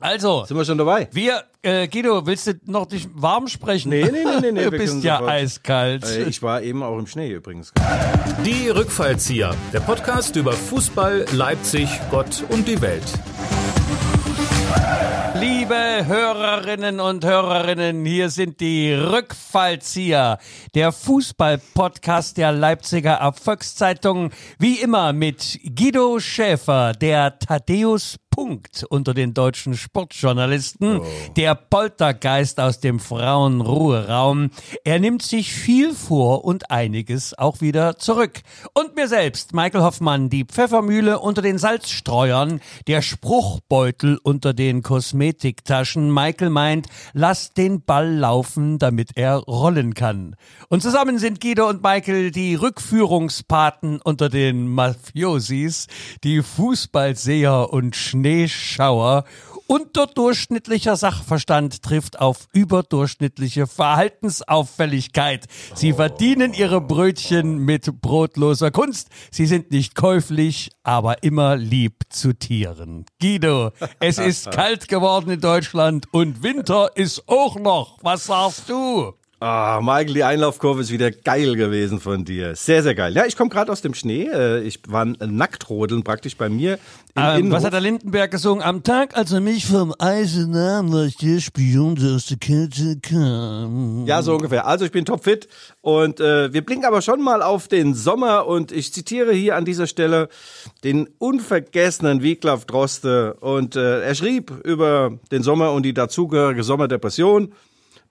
Also, Sind wir schon dabei? wir, äh, Guido, willst du noch dich warm sprechen? Nee, nee, nee, nee, nee, Du bist ja sofort. eiskalt. Äh, Ich war eben auch im Schnee übrigens. Die Rückfallzieher, der Podcast über Fußball, Leipzig, Gott und die Welt. Liebe Hörerinnen und Hörerinnen, hier sind die Rückfallzieher, der Fußball-Podcast der Leipziger Erfolgszeitung, wie immer mit Guido Schäfer, der Thaddeus Punkt unter den deutschen Sportjournalisten, der Poltergeist aus dem Frauenruheraum. Er nimmt sich viel vor und einiges auch wieder zurück. Und mir selbst, Michael Hoffmann, die Pfeffermühle unter den Salzstreuern, der Spruchbeutel unter den Kosmetiktaschen. Michael meint, lass den Ball laufen, damit er rollen kann. Und zusammen sind Guido und Michael die Rückführungspaten unter den Mafiosis, die Fußballseher und Schneeschauer. Unterdurchschnittlicher Sachverstand trifft auf überdurchschnittliche Verhaltensauffälligkeit. Sie verdienen ihre Brötchen mit brotloser Kunst. Sie sind nicht käuflich, aber immer lieb zu Tieren. Guido, es ist kalt geworden in Deutschland und Winter ist auch noch. Was sagst du? Ah, Michael, die Einlaufkurve ist wieder geil gewesen von dir. Sehr, sehr geil. Ja, ich komme gerade aus dem Schnee. Äh, Ich war nackt praktisch bei mir Ähm, was hat der Lindenberg gesungen? Am Tag, als er mich vom Eisen nahm, war ich der Spion, der aus der Kälte kam. Ja, so ungefähr. Also ich bin topfit und äh, wir blicken aber schon mal auf den Sommer und ich zitiere hier an dieser Stelle den unvergessenen Wiglaf Droste und äh, er schrieb über den Sommer und die dazugehörige Sommerdepression.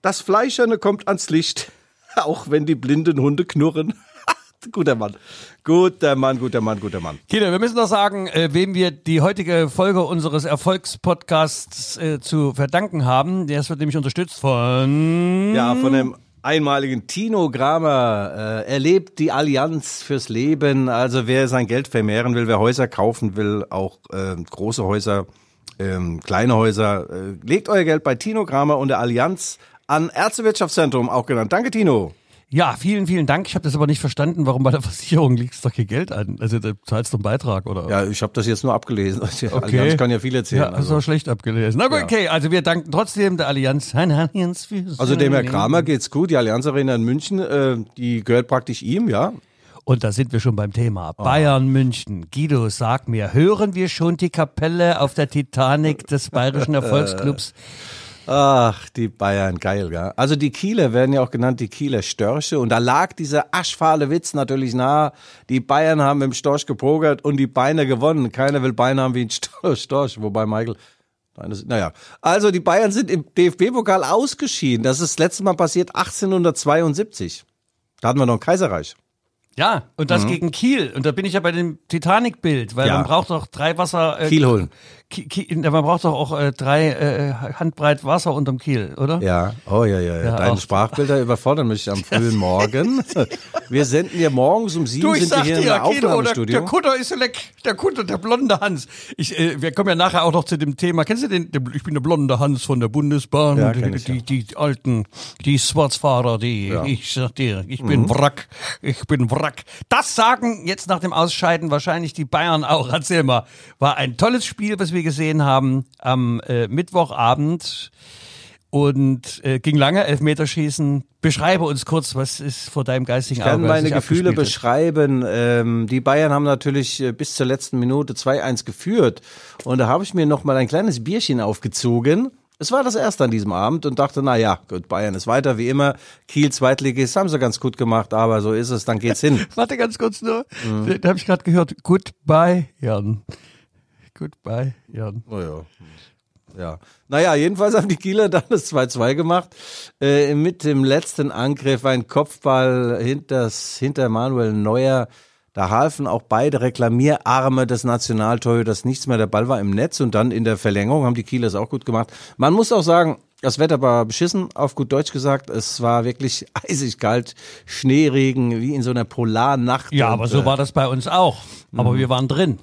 Das Fleischerne kommt ans Licht, auch wenn die blinden Hunde knurren. guter Mann. Guter Mann, guter Mann, guter Mann. Kinder, wir müssen noch sagen, äh, wem wir die heutige Folge unseres Erfolgspodcasts äh, zu verdanken haben. Das wird nämlich unterstützt von... Ja, von dem einmaligen Tino Kramer. Äh, er lebt die Allianz fürs Leben. Also wer sein Geld vermehren will, wer Häuser kaufen will, auch äh, große Häuser, ähm, kleine Häuser, äh, legt euer Geld bei Tino Kramer und der Allianz an Ärztewirtschaftszentrum, auch genannt. Danke, Tino. Ja, vielen, vielen Dank. Ich habe das aber nicht verstanden, warum bei der Versicherung liegt doch kein Geld an. Also da zahlst du einen Beitrag, oder? Ja, ich habe das jetzt nur abgelesen. Die Allianz kann ja viel erzählen. Ja, also. du schlecht abgelesen. Na gut, Ja. okay, also wir danken trotzdem der Allianz. Allianz fürs also dem Herr. Kramer geht's gut. Die Allianz Arena in München, äh, die gehört praktisch ihm, ja. Und da sind wir schon beim Thema. Bayern München. Guido, sag mir, hören wir schon die Kapelle auf der Titanic des Bayerischen Erfolgsclubs? Ach, die Bayern, geil, gell? Also die Kieler werden ja auch genannt die Kieler Störche und da lag dieser aschfahle Witz natürlich nahe. Die Bayern haben im Storch gepokert und die Beine gewonnen. Keiner will Beine haben wie ein Sto- Storch, wobei Michael Deine sind- Naja, also die Bayern sind im DFB-Pokal ausgeschieden. Das ist das letzte Mal passiert 1872. Da hatten wir noch ein Kaiserreich. Ja, und das gegen Kiel. Und da bin ich ja bei dem Titanic-Bild, weil Mhm. Ja. man braucht doch drei Wasser. Äh, Kiel holen. Man braucht doch auch äh, drei äh, Handbreit Wasser unterm Kiel, oder? Ja, oh ja, ja, ja. Ja, Deine auch. Sprachbilder überfordern mich am frühen Morgen. Wir senden hier morgens um sieben Du, ich sind wir hier dir, im der, Aufnahmestudio. der Kutter ist leck. Der Kutter, der blonde Hans. Ich, äh, wir kommen ja nachher auch noch zu dem Thema. Kennst du den? Der, ich bin der blonde Hans von der Bundesbahn. Ja, die, ich, die, die, alten, die Schwarzfahrer, die, ich sag dir, ich bin Mhm. Wrack. Ich bin Wrack. Das sagen jetzt nach dem Ausscheiden wahrscheinlich die Bayern auch. Erzähl mal. War ein tolles Spiel, was wir gesehen haben am äh, Mittwochabend. Und äh, ging lange, Elfmeterschießen. Beschreibe uns kurz, was ist vor deinem geistigen Ich kann Auge? meine Gefühle beschreiben. Ähm, die Bayern haben natürlich äh, bis zur letzten Minute 2-1 geführt. Und da habe ich mir noch mal ein kleines Bierchen aufgezogen. Es war das erste an diesem Abend und dachte, na ja, gut, Bayern ist weiter wie immer. Kiel Zweitligist haben sie ganz gut gemacht, aber so ist es, dann geht's hin. Warte ganz kurz nur. Mhm. Da, da habe ich gerade gehört. Goodbye, Jan. Goodbye, Jan. Oh ja. Ja. Naja, jedenfalls haben die Kieler dann das 2-2 gemacht. Äh, mit dem letzten Angriff ein Kopfball hinters, hinter Manuel Neuer. Da halfen auch beide Reklamierarme des Nationaltorhüters nichts mehr. Der Ball war im Netz und dann in der Verlängerung haben die Kieler es auch gut gemacht. Man muss auch sagen, das Wetter war beschissen, auf gut Deutsch gesagt. Es war wirklich eisig kalt, Schneeregen, wie in so einer Polarnacht. Ja, Und, aber so äh, war das bei uns auch. Aber Mhm. wir waren drin.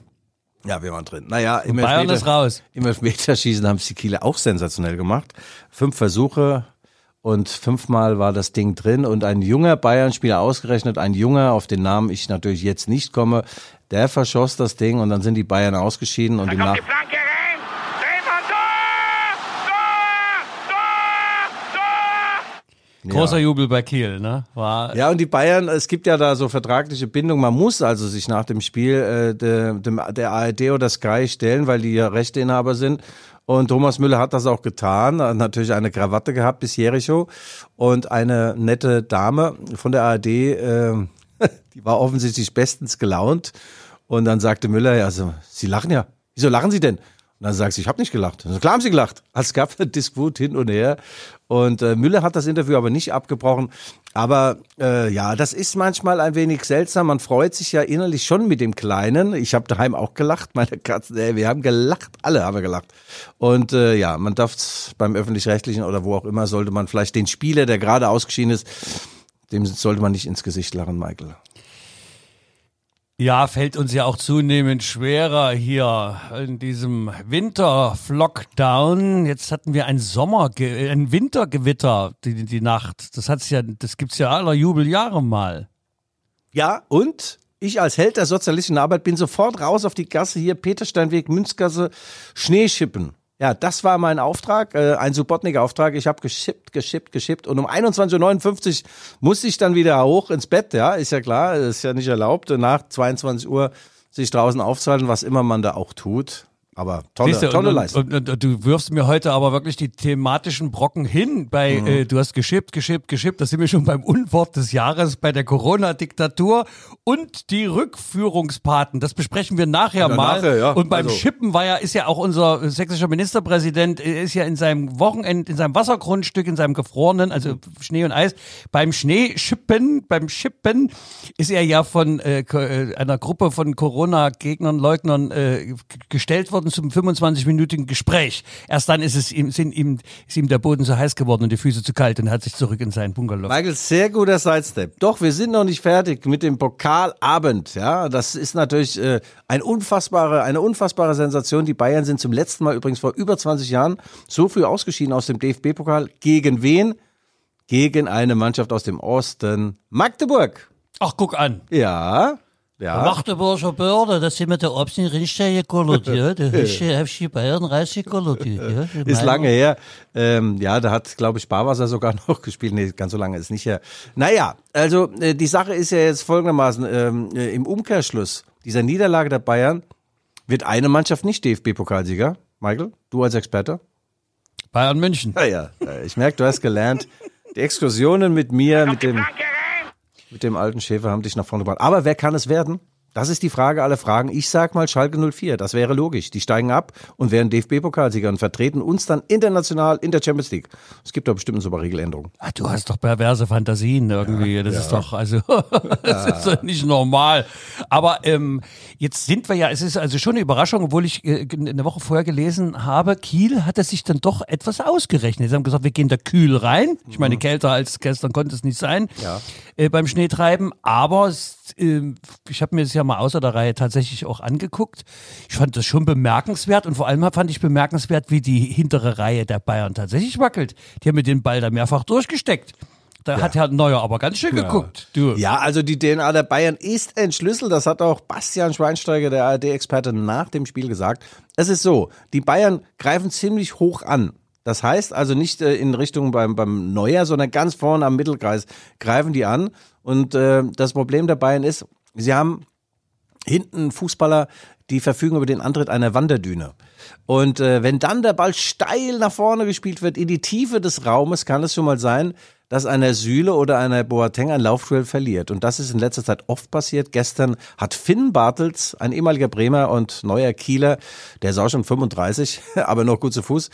Ja, wir waren drin. Naja, im Bayern ist raus. Im Elfmeterschießen haben es die Kieler auch sensationell gemacht. Fünf Versuche und fünfmal war das Ding drin und ein junger Bayern-Spieler ausgerechnet, ein junger, auf den Namen ich natürlich jetzt nicht komme, der verschoss das Ding und dann sind die Bayern ausgeschieden und Da im kommt Nach die Flanke rein. Treffer, Tor! Großer Jubel bei Kiel, ne? War Ja, und die Bayern, es gibt ja da so vertragliche Bindung. Man muss also sich nach dem Spiel äh, de, dem, der ARD oder Sky stellen, weil die ja Rechteinhaber sind. Und Thomas Müller hat das auch getan. Hat natürlich eine Krawatte gehabt bis Jericho und eine nette Dame von der ARD, äh, die war offensichtlich bestens gelaunt. Und dann sagte Müller, ja, also, Sie lachen ja. Wieso lachen Sie denn? Dann sagt sie, ich habe nicht gelacht. Also, klar haben sie gelacht. Also, es gab einen Disput hin und her. Und äh, Müller hat das Interview aber nicht abgebrochen. Aber äh, ja, das ist manchmal ein wenig seltsam. Man freut sich ja innerlich schon mit dem Kleinen. Ich habe daheim auch gelacht, meine Katzen. Ey, wir haben gelacht, alle haben gelacht. Und äh, ja, man darf beim öffentlich-rechtlichen oder wo auch immer sollte man vielleicht den Spieler, der gerade ausgeschieden ist, dem sollte man nicht ins Gesicht lachen, Michael. Ja, fällt uns ja auch zunehmend schwerer hier in diesem Winter-Lockdown. Jetzt hatten wir ein Sommer, ein Wintergewitter die, die Nacht. Das hat's ja, das gibt's ja aller Jubeljahre mal. Ja, und ich als Held der sozialistischen Arbeit bin sofort raus auf die Gasse hier, Petersteinweg, Münzgasse, Schneeschippen. Ja, das war mein Auftrag, äh, ein Subotnik-Auftrag. Ich habe geschippt, geschippt, geschippt und um 21.59 Uhr musste ich dann wieder hoch ins Bett. Ja, ist ja klar, ist ja nicht erlaubt, nach 22 Uhr sich draußen aufzuhalten, was immer man da auch tut. Aber tolle, Siehste, tolle und, Leistung. Und, und, du wirfst mir heute aber wirklich die thematischen Brocken hin. Bei Mhm. äh, du hast geschippt, geschippt, geschippt. Da sind wir schon beim Unwort des Jahres bei der Corona-Diktatur und die Rückführungspaten. Das besprechen wir nachher Ja, mal. nachher, ja. Und beim Also- Schippen war ja ist ja auch unser sächsischer Ministerpräsident äh, ist ja in seinem Wochenend in seinem Wassergrundstück in seinem gefrorenen also Schnee und Eis beim Schneeschippen beim Schippen ist er ja von äh, äh, einer Gruppe von Corona-Gegnern Leugnern äh, gestellt worden zum 25-minütigen Gespräch. Erst dann ist es ihm sind ihm ist ihm der Boden so heiß geworden und die Füße zu kalt und er hat sich zurück in seinen Bungalow. Michael, sehr guter Sidestep. Doch, wir sind noch nicht fertig mit dem Pokalabend. Ja, das ist natürlich äh, ein unfassbare, eine unfassbare Sensation. Die Bayern sind zum letzten Mal übrigens vor über 20 Jahren so früh ausgeschieden aus dem DFB-Pokal. Gegen wen? Gegen eine Mannschaft aus dem Osten. Magdeburg. Ach, guck an. Ja. Ja. Magdeburger Börde, das sind mit der Obsten richtig gekollert, ja. Der FC Bayern richtig gekollert, ja. Ist lange her. Ähm, ja, da hat, glaube ich, Barwasser sogar noch gespielt. Nee, ganz so lange ist nicht her. Naja, also äh, die Sache ist ja jetzt folgendermaßen. Ähm, äh, Im Umkehrschluss dieser Niederlage der Bayern wird eine Mannschaft nicht DFB-Pokalsieger. Michael, du als Experte? Bayern München. Ja, ja. Äh, Ich merke, du hast gelernt. Die Exkursionen mit mir, mit dem, mit dem alten Schäfer haben dich nach vorne gebracht. Aber wer kann es werden? Das ist die Frage aller Fragen. Ich sag mal Schalke 04. Das wäre logisch. Die steigen ab und werden DFB-Pokalsieger und vertreten uns dann international in der Champions League. Es gibt da bestimmt so ein paar Regeländerungen. Ah, du hast doch perverse Fantasien irgendwie. das ist doch, also, das ist doch nicht normal. Aber ähm, jetzt sind wir ja, es ist also schon eine Überraschung, obwohl ich äh, eine Woche vorher gelesen habe, Kiel hat es sich dann doch etwas ausgerechnet. Sie haben gesagt, wir gehen da kühl rein. Ich meine, kälter als gestern konnte es nicht sein Ja. äh, beim Schneetreiben. Aber äh, ich habe mir das ja mal außer der Reihe tatsächlich auch angeguckt. Ich fand das schon bemerkenswert und vor allem fand ich bemerkenswert, wie die hintere Reihe der Bayern tatsächlich wackelt. Die haben mit dem Ball da mehrfach durchgesteckt. Da hat Herr Neuer aber ganz schön geguckt. Du. Ja, also die DNA der Bayern ist entschlüsselt. Das hat auch Bastian Schweinsteiger, der ARD-Experte, nach dem Spiel gesagt. Es ist so, die Bayern greifen ziemlich hoch an. Das heißt also nicht äh, in Richtung beim, beim Neuer, sondern ganz vorne am Mittelkreis greifen die an. Und äh, das Problem der Bayern ist, sie haben hinten Fußballer, die verfügen über den Antritt einer Wanderdüne. Und äh, wenn dann der Ball steil nach vorne gespielt wird, in die Tiefe des Raumes, kann es schon mal sein, dass einer Süle oder einer Boateng ein Laufduell verliert. Und das ist in letzter Zeit oft passiert. Gestern hat Finn Bartels, ein ehemaliger Bremer und neuer Kieler, der ist auch schon 35, aber noch gut zu Fuß,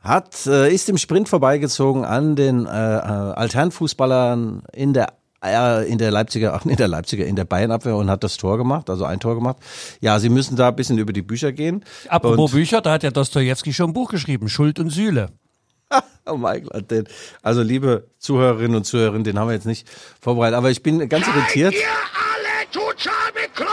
hat, äh, ist im Sprint vorbeigezogen an den äh, äh, Alternfußballern in der in der Leipziger, ach, in der Leipziger, in der Bayernabwehr und hat das Tor gemacht, also ein Tor gemacht. Ja, sie müssen da ein bisschen über die Bücher gehen. Apropos Und- Bücher, da hat ja Dostojewski schon ein Buch geschrieben, Schuld und Sühle. Oh mein Gott, den, also liebe Zuhörerinnen und Zuhörer, den haben wir jetzt nicht vorbereitet, aber ich bin ganz irritiert. Ihr alle total bekloppt?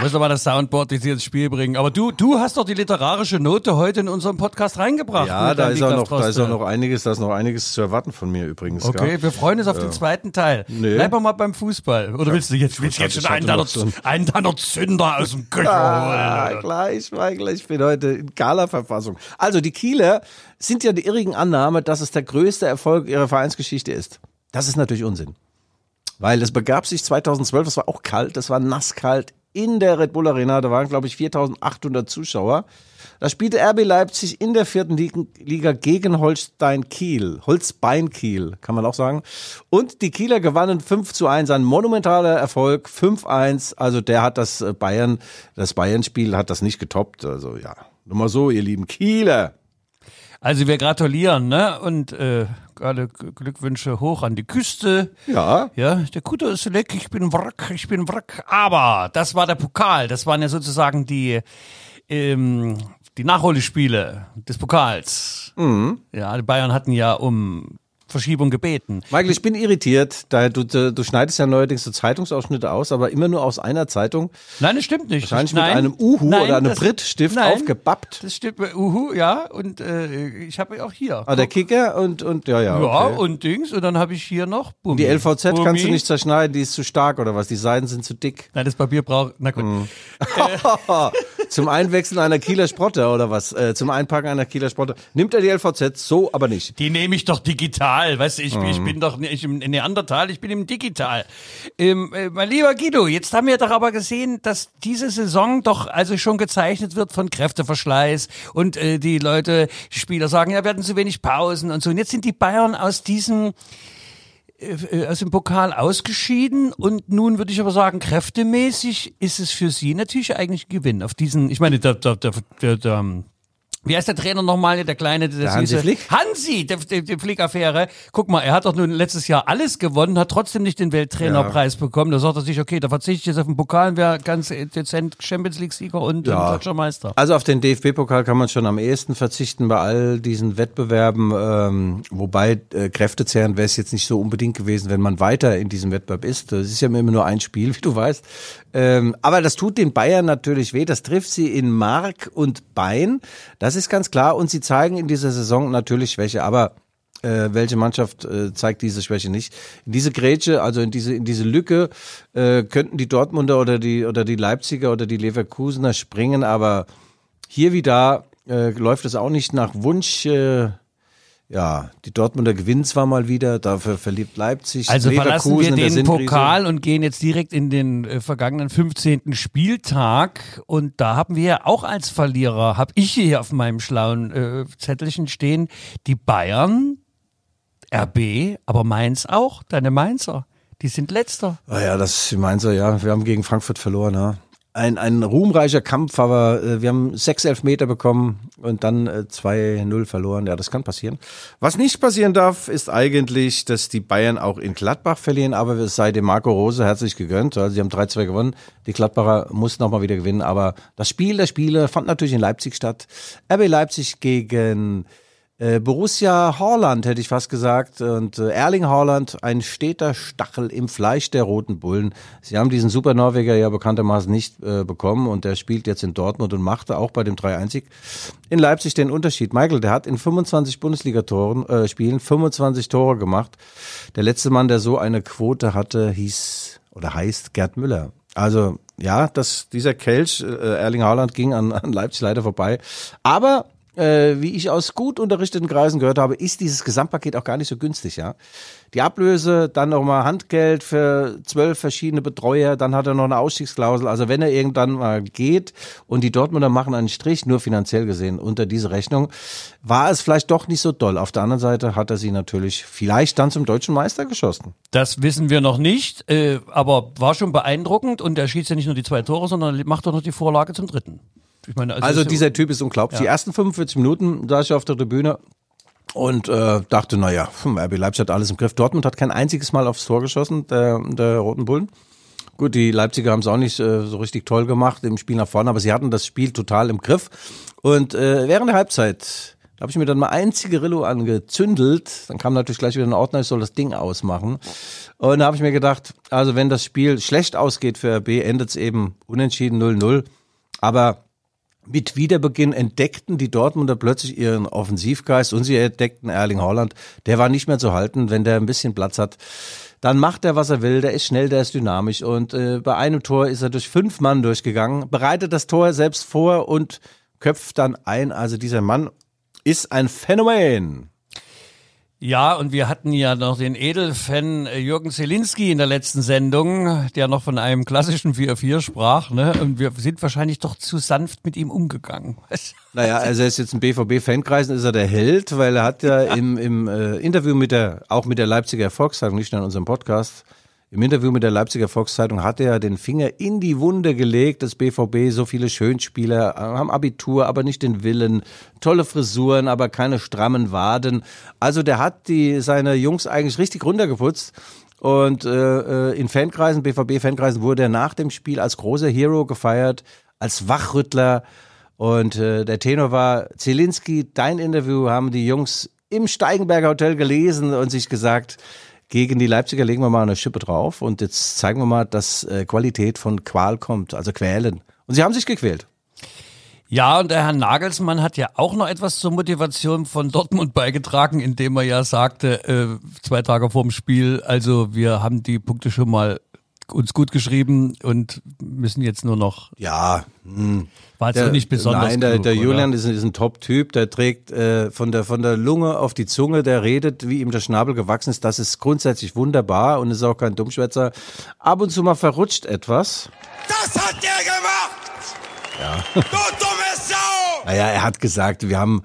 Muss aber das Soundboard hier ins Spiel bringen. Aber du, du hast doch die literarische Note heute in unseren Podcast reingebracht. Ja, da ist, auch noch, da ist auch noch einiges, da ist noch einiges zu erwarten von mir übrigens. Okay, gell? wir freuen uns auf den zweiten Teil. Nö. Bleib mal beim Fußball. Oder willst du jetzt, willst du jetzt schon einen deiner, einen deiner Zünder aus dem Köcher Ah, holen? gleich, Michael, ich bin heute in Gala-Verfassung. Also die Kieler sind ja die irrigen Annahme, dass es der größte Erfolg ihrer Vereinsgeschichte ist. Das ist natürlich Unsinn. Weil es begab sich 2012, es war auch kalt, es war nasskalt in der Red Bull Arena, da waren glaube ich 4800 Zuschauer. Da spielte RB Leipzig in der vierten Liga gegen Holstein Kiel, Holzbein Kiel, kann man auch sagen. Und die Kieler gewannen 5 zu 1, ein monumentaler Erfolg, 5-1. Also der hat das äh, Bayern, das Bayern-Spiel hat das nicht getoppt. Also ja, nur mal so, ihr lieben Kieler. Also wir gratulieren, ne? Und äh, alle Glückwünsche hoch an die Küste. Ja. Ja, der Kutter ist leck, ich bin Wrack, ich bin Wrack. Aber das war der Pokal, das waren ja sozusagen die ähm, die Nachholspiele des Pokals. Mhm. Ja, die Bayern hatten ja um Verschiebung gebeten. Michael, ich bin irritiert, da du, du schneidest ja neuerdings so Zeitungsausschnitte aus, aber immer nur aus einer Zeitung. Nein, das stimmt nicht. Wahrscheinlich Nein, mit einem Uhu nein, oder einem das- Brittstift nein, aufgebappt. Das stimmt, äh, Uhu, ja, und äh, ich habe auch hier. Ah, der Kicker und, und ja, ja. ja, Okay. und Dings, und dann habe ich hier noch Bummi. die LVZ kannst du Bummi. nicht zerschneiden, die ist zu stark oder was? Die Seiten sind zu dick. Nein, das Papier braucht, na gut. Mhm. Zum Einwechseln einer Kieler Sprotte oder was? Äh, zum Einpacken einer Kieler Sprotte. Nimmt er die LVZ, so aber nicht. Die nehme ich doch digital, weißt du, ich, ich Mhm. bin doch nicht im Neandertal, ich bin im Digital. Ähm, äh, mein lieber Guido, jetzt haben wir doch aber gesehen, dass diese Saison doch also schon gezeichnet wird von Kräfteverschleiß und äh, die Leute, die Spieler sagen, ja, wir hatten zu wenig Pausen und so. Und jetzt sind die Bayern aus diesem äh, aus dem Pokal ausgeschieden und nun würde ich aber sagen, kräftemäßig ist es für sie natürlich eigentlich ein Gewinn. Auf diesen, ich meine, der, der, der, der wie heißt der Trainer nochmal, der kleine, der, Der Hansi süße- Flick? Hansi, der, der, der Flick-Affäre. Guck mal, er hat doch nun letztes Jahr alles gewonnen, hat trotzdem nicht den Welttrainerpreis bekommen. Da sagt er sich, okay, da verzichte ich jetzt auf den Pokal und wäre ganz dezent Champions League-Sieger und, Ja. und deutscher Meister. Also auf den DFB-Pokal kann man schon am ehesten verzichten bei all diesen Wettbewerben. Ähm, wobei äh, kräftezehrend wäre es jetzt nicht so unbedingt gewesen, wenn man weiter in diesem Wettbewerb ist. Das ist ja immer nur ein Spiel, wie du weißt. Ähm, aber das tut den Bayern natürlich weh. Das trifft sie in Mark und Bein. Das ist ganz klar. Und sie zeigen in dieser Saison natürlich Schwäche. Aber äh, welche Mannschaft äh, zeigt diese Schwäche nicht? In diese Grätsche, also in diese in diese Lücke äh, könnten die Dortmunder oder die oder die Leipziger oder die Leverkusener springen, aber hier wie da äh, läuft es auch nicht nach Wunsch. Ja, die Dortmunder gewinnen zwar mal wieder, dafür verliert Leipzig. Also verlassen wir den. Pokal und gehen jetzt direkt in den äh, vergangenen 15. Spieltag. Und da haben wir ja auch als Verlierer, habe ich hier auf meinem schlauen äh, Zettelchen stehen, die Bayern, RB, aber Mainz auch, deine Mainzer. Die sind letzter. Ah ja, das ich meine so, ja, wir haben gegen Frankfurt verloren, ja. Ein, ein ruhmreicher Kampf, aber äh, wir haben sechs Elfmeter bekommen und dann äh, 2-0 verloren. Ja, das kann passieren. Was nicht passieren darf, ist eigentlich, dass die Bayern auch in Gladbach verlieren, aber es sei dem Marco Rose herzlich gegönnt. Also sie haben 3-2 gewonnen. Die Gladbacher mussten auch mal wieder gewinnen, aber das Spiel der Spiele fand natürlich in Leipzig statt. RB Leipzig gegen Borussia Horland, hätte ich fast gesagt. Und äh, Erling Haaland, ein steter Stachel im Fleisch der Roten Bullen. Sie haben diesen Super Norweger ja bekanntermaßen nicht äh, bekommen und der spielt jetzt in Dortmund und machte auch bei dem 3-1 in Leipzig den Unterschied. Michael, der hat in 25 Bundesliga-Toren, äh, Spielen 25 Tore gemacht. Der letzte Mann, der so eine Quote hatte, hieß oder heißt Gerd Müller. Also ja, das, dieser Kelch, äh, Erling Haaland, ging an, an Leipzig leider vorbei. Aber äh, wie ich aus gut unterrichteten Kreisen gehört habe, ist dieses Gesamtpaket auch gar nicht so günstig, ja. Die Ablöse, dann nochmal Handgeld für zwölf verschiedene Betreuer, dann hat er noch eine Ausstiegsklausel. Also wenn er irgendwann mal geht und die Dortmunder machen einen Strich, nur finanziell gesehen, unter diese Rechnung, war es vielleicht doch nicht so doll. Auf der anderen Seite hat er sie natürlich vielleicht dann zum deutschen Meister geschossen. Das wissen wir noch nicht, äh, aber war schon beeindruckend und er schießt ja nicht nur die zwei Tore, sondern macht auch noch die Vorlage zum dritten. Ich meine, Also ist- dieser Typ ist unglaublich. Die ersten 45 Minuten saß ich auf der Tribüne und äh, dachte, naja, hm, RB Leipzig hat alles im Griff. Dortmund hat kein einziges Mal aufs Tor geschossen, der, der Roten Bullen. Gut, die Leipziger haben es auch nicht äh, so richtig toll gemacht im Spiel nach vorne, aber sie hatten das Spiel total im Griff. Und äh, während der Halbzeit habe ich mir dann mal ein Zigarillo angezündelt. Dann kam natürlich gleich wieder ein Ordner, ich soll das Ding ausmachen. Und da habe ich mir gedacht, also wenn das Spiel schlecht ausgeht für RB, endet es eben unentschieden 0-0. Aber mit Wiederbeginn entdeckten die Dortmunder plötzlich ihren Offensivgeist und sie entdeckten Erling Haaland. Der war nicht mehr zu halten, wenn der ein bisschen Platz hat. Dann macht er, was er will. Der ist schnell, der ist dynamisch. Und äh, bei einem Tor ist er durch fünf Mann durchgegangen, bereitet das Tor selbst vor und köpft dann ein. Also dieser Mann ist ein Phänomen. Ja, und wir hatten ja noch den Edelfan äh, Jürgen Zielinski in der letzten Sendung, der noch von einem klassischen 4-4 sprach, ne? Und wir sind wahrscheinlich doch zu sanft mit ihm umgegangen. Naja, also er ist jetzt in BVB-Fankreisen, ist er der Held, weil er hat ja, im, im äh, Interview mit der, auch mit der Leipziger Volkszeitung, nicht nur in unserem Podcast, im Interview mit der Leipziger Volkszeitung hat er den Finger in die Wunde gelegt, dass BVB so viele Schönspieler äh, haben Abitur, aber nicht den Willen, tolle Frisuren, aber keine strammen Waden. Also der hat die seine Jungs eigentlich richtig runtergeputzt. Und äh, äh, in Fankreisen, BVB-Fankreisen, wurde er nach dem Spiel als großer Hero gefeiert, als Wachrüttler. Und äh, der Tenor war, Zielinski, dein Interview haben die Jungs im Steigenberger Hotel gelesen und sich gesagt, gegen die Leipziger legen wir mal eine Schippe drauf und jetzt zeigen wir mal, dass äh, Qualität von Qual kommt, also quälen. Und sie haben sich gequält. Ja, und der Herr Nagelsmann hat ja auch noch etwas zur Motivation von Dortmund beigetragen, indem er ja sagte, äh, zwei Tage vorm Spiel, also wir haben die Punkte schon mal uns gut geschrieben und müssen jetzt nur noch. Ja, hm. War jetzt nicht besonders. Nein, der, genug, der? Julian ist, ein- ist ein Top-Typ, der trägt äh, von, der, von der Lunge auf die Zunge, der redet, wie ihm der Schnabel gewachsen ist. Das ist grundsätzlich wunderbar und ist auch kein Dummschwätzer. Ab und zu mal verrutscht etwas. Das hat der gemacht! Ja. Du dumme Sau! Naja, er hat gesagt, wir haben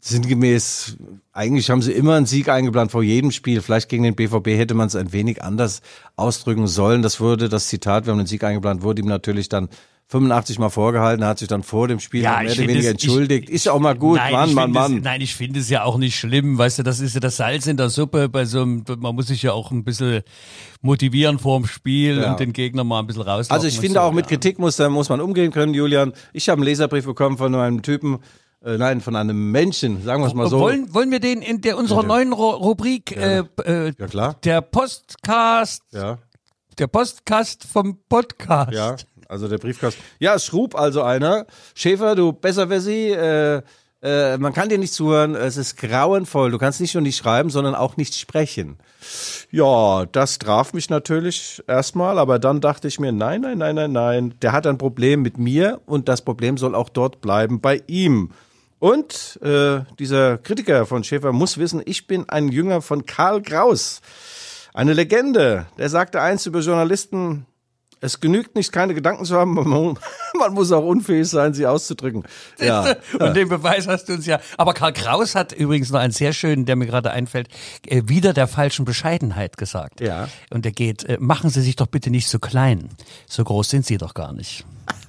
sinngemäß, eigentlich haben sie immer einen Sieg eingeplant vor jedem Spiel. Vielleicht gegen den BVB hätte man es ein wenig anders ausdrücken sollen. Das wurde, das Zitat, wir haben den Sieg eingeplant, wurde ihm natürlich dann 85 Mal vorgehalten, hat sich dann vor dem Spiel Ja, mehr ich oder weniger es- ich- entschuldigt. ist ja auch mal gut, nein, Mann, ich Mann, finde Mann. Es, nein, ich finde es ja auch nicht schlimm, weißt du, das ist ja das Salz in der Suppe bei so einem, man muss sich ja auch ein bisschen motivieren vor dem Spiel Ja. und den Gegner mal ein bisschen raus. Also ich finde auch mit Kritik muss, muss man umgehen können, Julian. Ich habe einen Leserbrief bekommen von einem Typen, äh, nein, von einem Menschen, sagen wir es mal so. Wollen, wollen wir den in der unserer neuen Ru Rubrik, äh, äh, Ja, klar. der Postcast, Ja, der Postcast vom Podcast. ja, also der Briefkasten. Ja, es schrub also einer. Schäfer, du Besserwissi, äh, äh, man kann dir nicht zuhören, es ist grauenvoll. Du kannst nicht nur nicht schreiben, sondern auch nicht sprechen. Ja, das traf mich natürlich erstmal, aber dann dachte ich mir, nein, nein, nein, nein, nein, der hat ein Problem mit mir und das Problem soll auch dort bleiben bei ihm. Und äh, dieser Kritiker von Schäfer muss wissen, ich bin ein Jünger von Karl Kraus, eine Legende. Der sagte einst über Journalisten, es genügt nicht, keine Gedanken zu haben, man, muss auch unfähig sein, sie auszudrücken. Ja, Und den Beweis hast du uns ja. Aber Karl Kraus hat übrigens noch einen sehr schönen, der mir gerade einfällt, äh, wieder der falschen Bescheidenheit gesagt. Ja. Und der geht, äh, machen Sie sich doch bitte nicht so klein. So groß sind Sie doch gar nicht.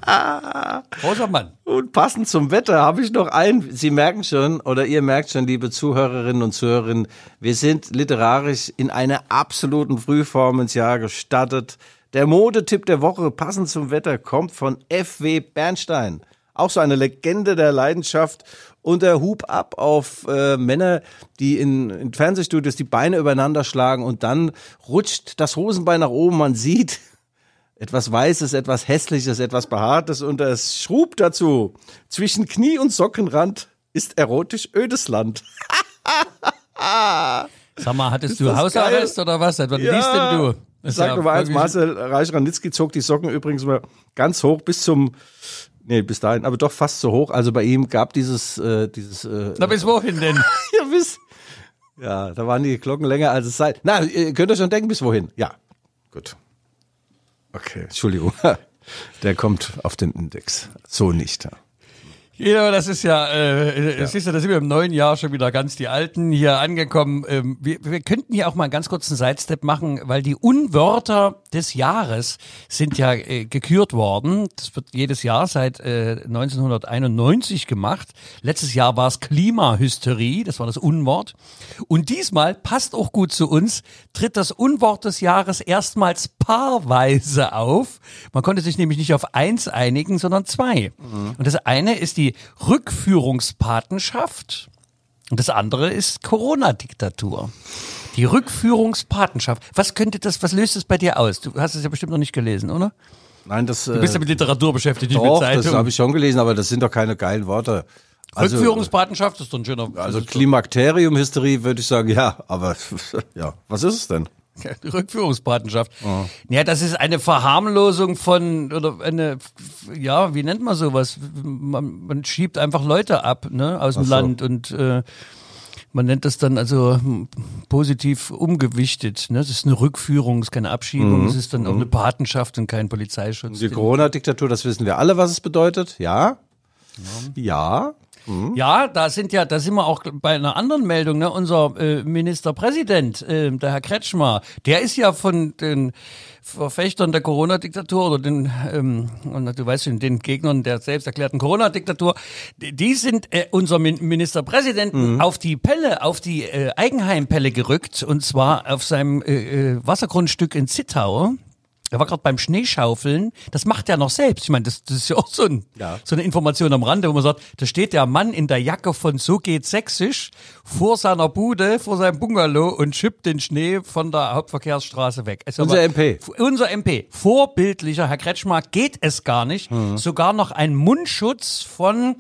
Großer Mann. Und passend zum Wetter habe ich noch ein, Sie merken schon, oder ihr merkt schon, liebe Zuhörerinnen und Zuhörerinnen, wir sind literarisch in einer absoluten Frühform ins Jahr gestartet. Der Modetipp der Woche, passend zum Wetter, kommt von F.W. Bernstein. Auch so eine Legende der Leidenschaft und der Hub ab auf äh, Männer, die in, in Fernsehstudios die Beine übereinander schlagen und dann rutscht das Hosenbein nach oben. Man sieht etwas Weißes, etwas Hässliches, etwas Behaartes und es schrub dazu. Zwischen Knie und Sockenrand ist erotisch ödes Land. Sag mal, hattest du das Hausarrest geil? oder was? Was liest denn du? Ist Sag ja Nummer eins, Marcel Reich-Ranitzky zog die Socken übrigens mal ganz hoch bis zum, nee, bis dahin, aber doch fast so hoch. Also bei ihm gab dieses, äh, dieses, äh, Na, bis wohin denn? ihr wisst, ja, da waren die Glocken länger als es sei. Na, ihr könnt euch schon denken, bis wohin. Ja, gut. Okay, Entschuldigung. Der kommt auf den Index. So nicht. Ja, das ist ja, äh, ja. siehst du, da sind wir im neuen Jahr schon wieder ganz die Alten hier angekommen. Ähm, wir, wir könnten hier auch mal einen ganz kurzen Sidestep machen, weil die Unwörter des Jahres sind ja äh, gekürt worden. Das wird jedes Jahr seit äh, 1991 gemacht. Letztes Jahr war es Klimahysterie, das war das Unwort. Und diesmal passt auch gut zu uns, tritt das Unwort des Jahres erstmals paarweise auf. Man konnte sich nämlich nicht auf eins einigen, sondern zwei. Und das eine ist die Rückführungspatenschaft und das andere ist Corona-Diktatur. Die Rückführungspatenschaft. Was könnte das, was löst es bei dir aus? Du hast es ja bestimmt noch nicht gelesen, oder? Nein, das. Du bist ja mit Literatur beschäftigt, nicht doch, mit das Zeitung. habe ich schon gelesen, aber das sind doch keine geilen Worte. Also, Rückführungspatenschaft ist doch ein schöner. also Klimakterium-Hysterie würde ich sagen, ja, aber ja, was ist es denn? Rückführungspatenschaft. Ja, das ist eine Verharmlosung von, oder eine, ja, wie nennt man sowas? Man, man schiebt einfach Leute ab, ne, aus dem so. Land und, äh, man nennt das dann also hm, positiv umgewichtet. Ne? Das ist eine Rückführung, es ist keine Abschiebung, es ist dann auch eine Patenschaft und kein Polizeischutz. Die Corona-Diktatur, das wissen wir alle, was es bedeutet. Ja. Ja. Ja, da sind ja, da sind wir auch bei einer anderen Meldung, ne? Unser äh, Ministerpräsident, äh, der Herr Kretschmer, der ist ja von den Verfechtern der Corona-Diktatur oder den, ähm, und du weißt schon, den Gegnern der selbst erklärten Corona-Diktatur, die sind äh, unser Min Ministerpräsidenten auf die Pelle, auf die äh, Eigenheimpelle gerückt und zwar auf seinem äh, äh, Wassergrundstück in Zittau. Er war gerade beim Schneeschaufeln. Das macht er noch selbst. Ich meine, das, das ist ja auch so, ein, Ja. so eine Information am Rande, wo man sagt, da steht der Mann in der Jacke von So geht Sächsisch vor seiner Bude, vor seinem Bungalow und schippt den Schnee von der Hauptverkehrsstraße weg. Also Unser aber- MP. Unser MP. Vorbildlicher, Herr Kretschmer, geht es gar nicht. Mhm. Sogar noch ein Mundschutz von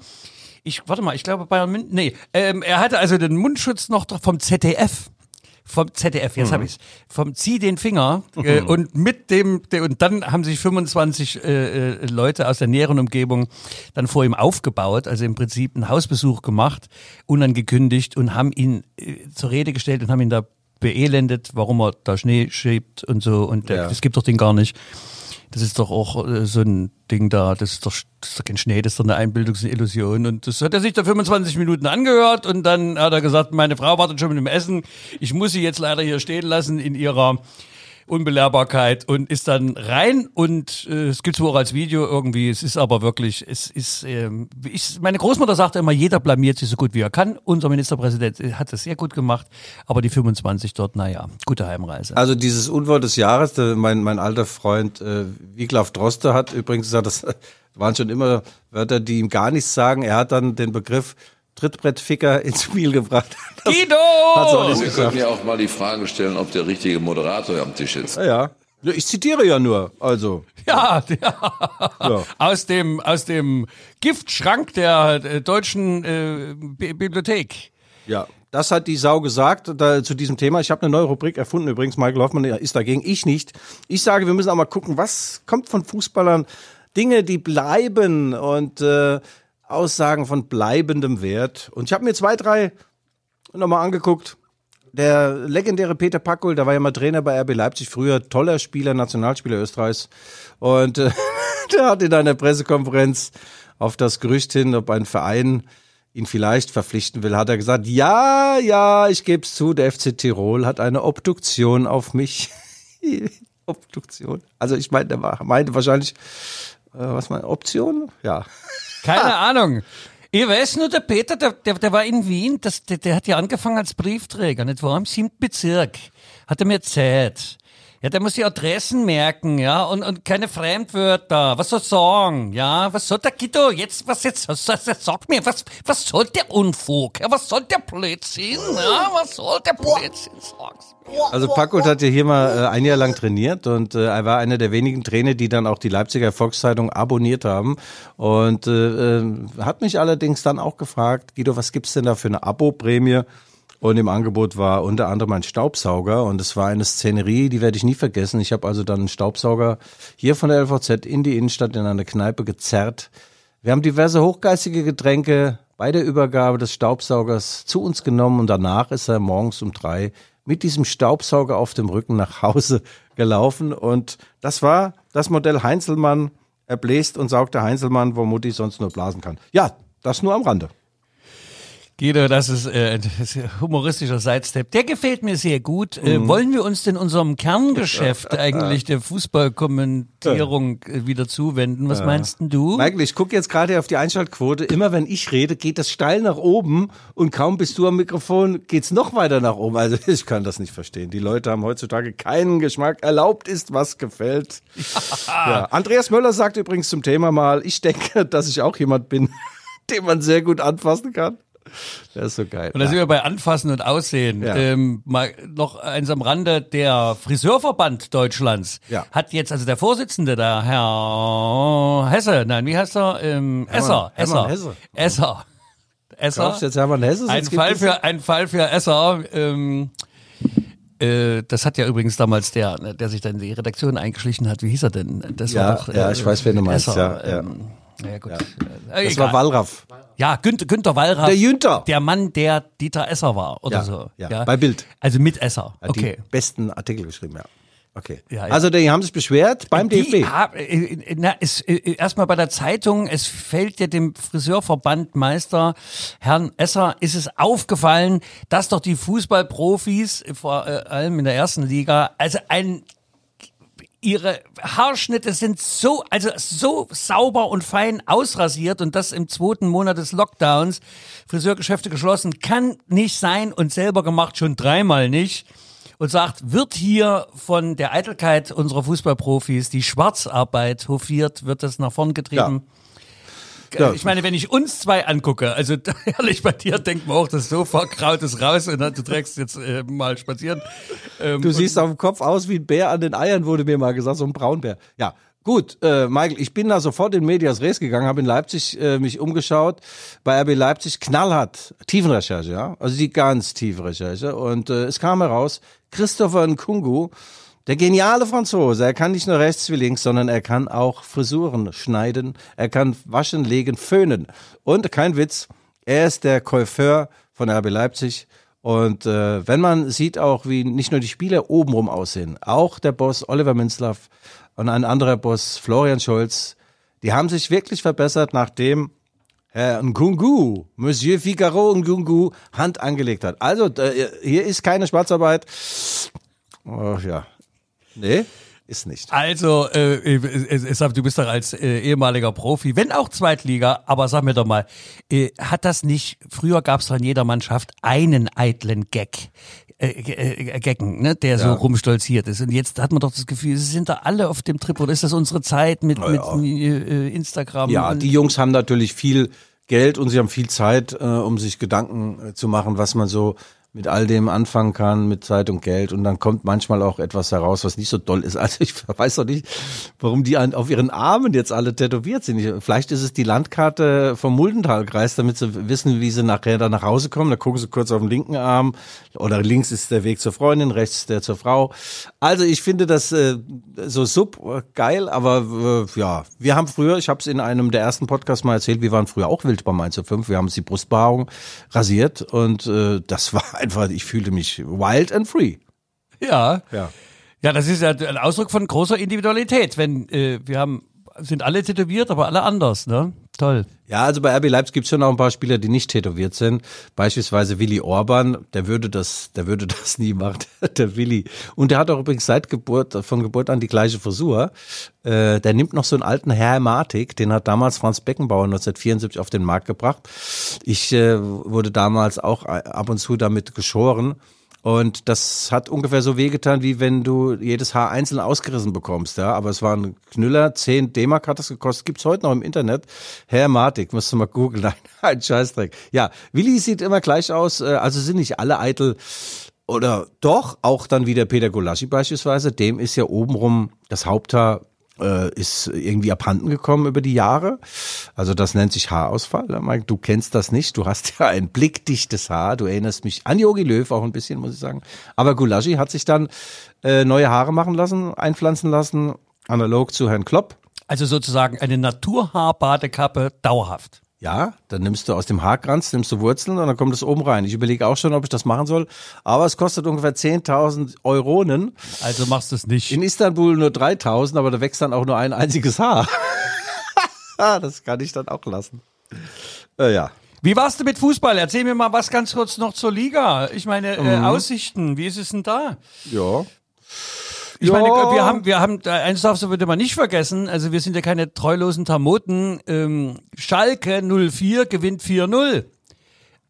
ich, warte mal, ich glaube Bayern München, nee, ähm, er hatte also den Mundschutz noch vom ZDF. Vom ZDF, jetzt hab ich's. Vom Zieh den Finger äh, und mit dem, de, und dann haben sich 25 äh, äh, Leute aus der näheren Umgebung dann vor ihm aufgebaut, also im Prinzip einen Hausbesuch gemacht, unangekündigt und haben ihn äh, zur Rede gestellt und haben ihn da beelendet, warum er da Schnee schiebt und so und Ja. das gibt doch den gar nicht. Das ist doch auch äh, so ein Ding da, das ist, doch, das ist doch kein Schnee, das ist doch eine Einbildungsillusion. Und das hat er sich da 25 Minuten angehört und dann hat er gesagt, meine Frau wartet schon mit dem Essen, ich muss sie jetzt leider hier stehen lassen in ihrer Unbelehrbarkeit und ist dann rein und äh, es gibt es auch als Video irgendwie, es ist aber wirklich, es ist, ähm, ich, meine Großmutter sagte immer, jeder blamiert sich so gut wie er kann. Unser Ministerpräsident äh, hat das sehr gut gemacht, aber die 25 dort, naja, gute Heimreise. Also dieses Unwort des Jahres, der, mein, mein alter Freund äh, Wiglaf Droste hat übrigens gesagt, das waren schon immer Wörter, die ihm gar nichts sagen. Er hat dann den Begriff Trittbrettficker ins Spiel gebracht. Das Guido! hat's auch nicht können ja auch mal die Frage stellen, ob der richtige Moderator am Tisch ist. Ja, ja. Ja, Ich zitiere ja nur, also. Ja, der, Ja. aus dem aus dem Giftschrank der äh, deutschen äh, Bi Bibliothek. Ja, das hat die Sau gesagt da, zu diesem Thema. Ich habe eine neue Rubrik erfunden übrigens. Michael Hoffmann ist dagegen, ich nicht. Ich sage, wir müssen auch mal gucken, was kommt von Fußballern. Dinge, die bleiben und äh, Aussagen von bleibendem Wert. Und ich habe mir zwei, drei nochmal angeguckt. Der legendäre Peter Packel, der war ja mal Trainer bei RB Leipzig früher, toller Spieler, Nationalspieler Österreichs. Und äh, der hat in einer Pressekonferenz auf das Gerücht hin, ob ein Verein ihn vielleicht verpflichten will, hat er gesagt, ja, ja, ich gebe es zu, der FC Tirol hat eine Obduktion auf mich. Obduktion. Also ich meine, der meinte wahrscheinlich, äh, was mein Option? Ja. Keine Ahnung. Ich weiß nur, der Peter, der, der, der war in Wien, das, der, der hat ja angefangen als Briefträger, nicht wahr? Im siebten Bezirk. Hat er mir Zeit. Ja, der muss die Adressen merken, ja, und, und keine Fremdwörter. Was soll er sagen? Ja, was soll der Guido? Jetzt, was jetzt? Was, was, sag mir, was, was soll der Unfug? Ja, was soll der Blödsinn? Ja, was soll der Blödsinn? Sag's mir. Also Packold hat ja hier mal äh, ein Jahr lang trainiert und äh, er war einer der wenigen Trainer, die dann auch die Leipziger Volkszeitung abonniert haben und äh, äh, hat mich allerdings dann auch gefragt, Guido, was gibt's denn da für eine Abo-Prämie? Und im Angebot war unter anderem ein Staubsauger und es war eine Szenerie, die werde ich nie vergessen. Ich habe also dann einen Staubsauger hier von der LVZ in die Innenstadt in eine Kneipe gezerrt. Wir haben diverse hochgeistige Getränke bei der Übergabe des Staubsaugers zu uns genommen und danach ist er morgens um drei mit diesem Staubsauger auf dem Rücken nach Hause gelaufen und das war das Modell Heinzelmann. Er bläst und saugt der Heinzelmann, wo Mutti sonst nur blasen kann. Ja, das nur am Rande. Guido, das ist äh, das ist humoristischer Sidestep. Der gefällt mir sehr gut. Äh, wollen wir uns denn unserem Kerngeschäft eigentlich der Fußballkommentierung äh, wieder zuwenden? Was meinst denn du? Michael, ich gucke jetzt gerade auf die Einschaltquote. Immer wenn ich rede, geht das steil nach oben und kaum bist du am Mikrofon, geht's noch weiter nach oben. Also ich kann das nicht verstehen. Die Leute haben heutzutage keinen Geschmack. Erlaubt ist, was gefällt. Ja. Andreas Möller sagt übrigens zum Thema mal, ich denke, dass ich auch jemand bin, den man sehr gut anfassen kann. Der ist so geil. Und da sind wir bei Anfassen und Aussehen. Ja. Ähm, mal noch eins am Rande, der Friseurverband Deutschlands Ja. hat jetzt, also der Vorsitzende, der Herr Hesse, nein, wie heißt er? Ähm, Esser, Esser, Hesse. Esser, Esser. Glaubst jetzt Hermann Hesse? Ein Fall für, ein Fall für Esser, ähm, äh, das hat ja übrigens damals der, der sich dann in die Redaktion eingeschlichen hat, wie hieß er denn? Das Ja, war doch, äh, ja, ich weiß, wen du meinst, ja, ja. Ähm, Ja, gut. Ja. Äh, Das egal. war Wallraff. Ja, Günter, Günter Wallraff. Der Jünter. Der Mann, der Dieter Esser war oder Ja, so. ja, bei Bild. Also mit Esser. Hat Okay. die besten Artikel geschrieben, ja. Okay. Ja, ja. Also die haben sich beschwert beim Die DFB. äh, na, es, äh, erstmal bei der Zeitung, es fällt ja dem Friseurverband Meister Herrn Esser, ist es aufgefallen, dass doch die Fußballprofis, vor allem in der ersten Liga, also ein ihre Haarschnitte sind so, also so sauber und fein ausrasiert und das im zweiten Monat des Lockdowns. Friseurgeschäfte geschlossen, kann nicht sein und selber gemacht schon dreimal nicht. Und sagt, wird hier von der Eitelkeit unserer Fußballprofis die Schwarzarbeit hofiert, wird das nach vorn getrieben? Ja. Ich meine, wenn ich uns zwei angucke, also ehrlich bei dir denkt man auch, das Sofa kraut es raus und du trägst jetzt äh, mal spazieren. Ähm, Du siehst auf dem Kopf aus wie ein Bär an den Eiern, wurde mir mal gesagt, so ein Braunbär. Ja, gut, äh, Michael, ich bin da sofort in Medias Res gegangen, habe in Leipzig äh, mich umgeschaut, bei RB Leipzig knallhart, Tiefenrecherche, ja, also die ganz tiefe Recherche und äh, es kam heraus, Christopher Nkungu, der geniale Franzose, er kann nicht nur rechts wie links, sondern er kann auch Frisuren schneiden, er kann waschen, legen, föhnen und kein Witz, er ist der Coiffeur von RB Leipzig und äh, wenn man sieht auch, wie nicht nur die Spieler obenrum aussehen, auch der Boss Oliver Minzlaff und ein anderer Boss Florian Scholz, die haben sich wirklich verbessert, nachdem Herr Nkungu, Monsieur Figaro Nkungu, Hand angelegt hat. Also äh, hier ist keine Schwarzarbeit. Oh, ja. Nee, ist nicht. Also, äh, du bist doch als äh, ehemaliger Profi, wenn auch Zweitliga, aber sag mir doch mal, äh, hat das nicht, früher gab es doch in jeder Mannschaft einen eitlen Gag, äh, äh, Gaggen, ne, der so rumstolziert ist. Und jetzt hat man doch das Gefühl, sie sind da alle auf dem Trip, oder ist das unsere Zeit mit, mit äh, Instagram? Ja, die Jungs haben natürlich viel Geld und sie haben viel Zeit, äh, um sich Gedanken äh, zu machen, was man so mit all dem anfangen kann, mit Zeit und Geld. Und dann kommt manchmal auch etwas heraus, was nicht so doll ist. Also ich weiß doch nicht, warum die auf ihren Armen jetzt alle tätowiert sind. Ich, vielleicht ist es die Landkarte vom Muldentalkreis, damit sie wissen, wie sie nachher da nach Hause kommen. Da gucken sie kurz auf den linken Arm. Oder links ist der Weg zur Freundin, rechts der zur Frau. Also ich finde das äh, so sub äh, geil, aber äh, ja, wir haben früher, ich habe es in einem der ersten Podcasts mal erzählt, wir waren früher auch wild beim 1 zu 5. Wir haben uns die Brustbehaarung rasiert und äh, das war einfach, ich fühlte mich wild and free. ja. Ja. Ja, das ist ja ein Ausdruck von großer Individualität, wenn äh, wir haben, sind alle tätowiert, aber alle anders, ne? Toll. Ja, also bei RB Leipzig gibt's schon auch ein paar Spieler, die nicht tätowiert sind. Beispielsweise Willi Orban, der würde das, der würde das nie machen, der Willi. Und der hat auch übrigens seit Geburt, von Geburt an die gleiche Frisur. Äh, der nimmt noch so einen alten Hermatik, den hat damals Franz Beckenbauer 1974 auf den Markt gebracht. Ich äh, wurde damals auch ab und zu damit geschoren. Und das hat ungefähr so wehgetan, wie wenn du jedes Haar einzeln ausgerissen bekommst, ja. Aber es war ein Knüller, 10 D-Mark hat das gekostet, gibt's heute noch im Internet. Herr Matik, musst du mal googeln, ein, Scheißdreck. Ja, Willi sieht immer gleich aus, äh, also sind nicht alle eitel. Oder doch, auch dann wieder Peter Golaschi beispielsweise, dem ist ja obenrum das Haupthaar ist irgendwie abhanden gekommen über die Jahre. Also das nennt sich Haarausfall. Du kennst das nicht. Du hast ja ein blickdichtes Haar. Du erinnerst mich an Jogi Löw auch ein bisschen, muss ich sagen. Aber Gulaschi hat sich dann äh, neue Haare machen lassen, einpflanzen lassen, analog zu Herrn Klopp. Also sozusagen eine Naturhaarbadekappe dauerhaft. Ja, dann nimmst du aus dem Haarkranz, nimmst du Wurzeln und dann kommt es oben rein. Ich überlege auch schon, ob ich das machen soll. Aber es kostet ungefähr 10.000 Euronen. Also machst du es nicht. In Istanbul nur 3.000, aber da wächst dann auch nur ein einziges Haar. das kann ich dann auch lassen. Äh, ja. Wie warst du mit Fußball? Erzähl mir mal was ganz kurz noch zur Liga. Ich meine, äh, Aussichten, wie ist es denn da? Ja. Ich meine, wir haben, wir haben, äh, eins darfst du bitte mal nicht vergessen, also wir sind ja keine treulosen Tamoten. Ähm, Schalke 04 gewinnt 4-0.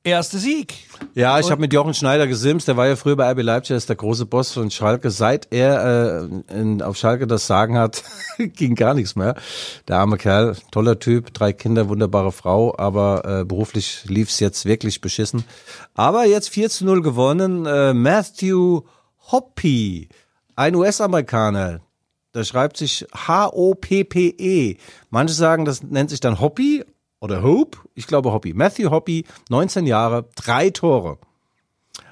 Erster Sieg. Ja, ich habe mit Jochen Schneider gesimst, der war ja früher bei RB Leipzig, er ist der große Boss von Schalke. Seit er äh, in, auf Schalke das Sagen hat, ging gar nichts mehr. Der arme Kerl, toller Typ, drei Kinder, wunderbare Frau, aber äh, beruflich lief's jetzt wirklich beschissen. Aber jetzt 4 zu 0 gewonnen. Äh, Matthew Hoppy, ein US-Amerikaner, der schreibt sich H-O-P-P-E. Manche sagen, das nennt sich dann Hoppy oder Hope. Ich glaube Hoppy. Matthew Hoppy, 19 Jahre, drei Tore.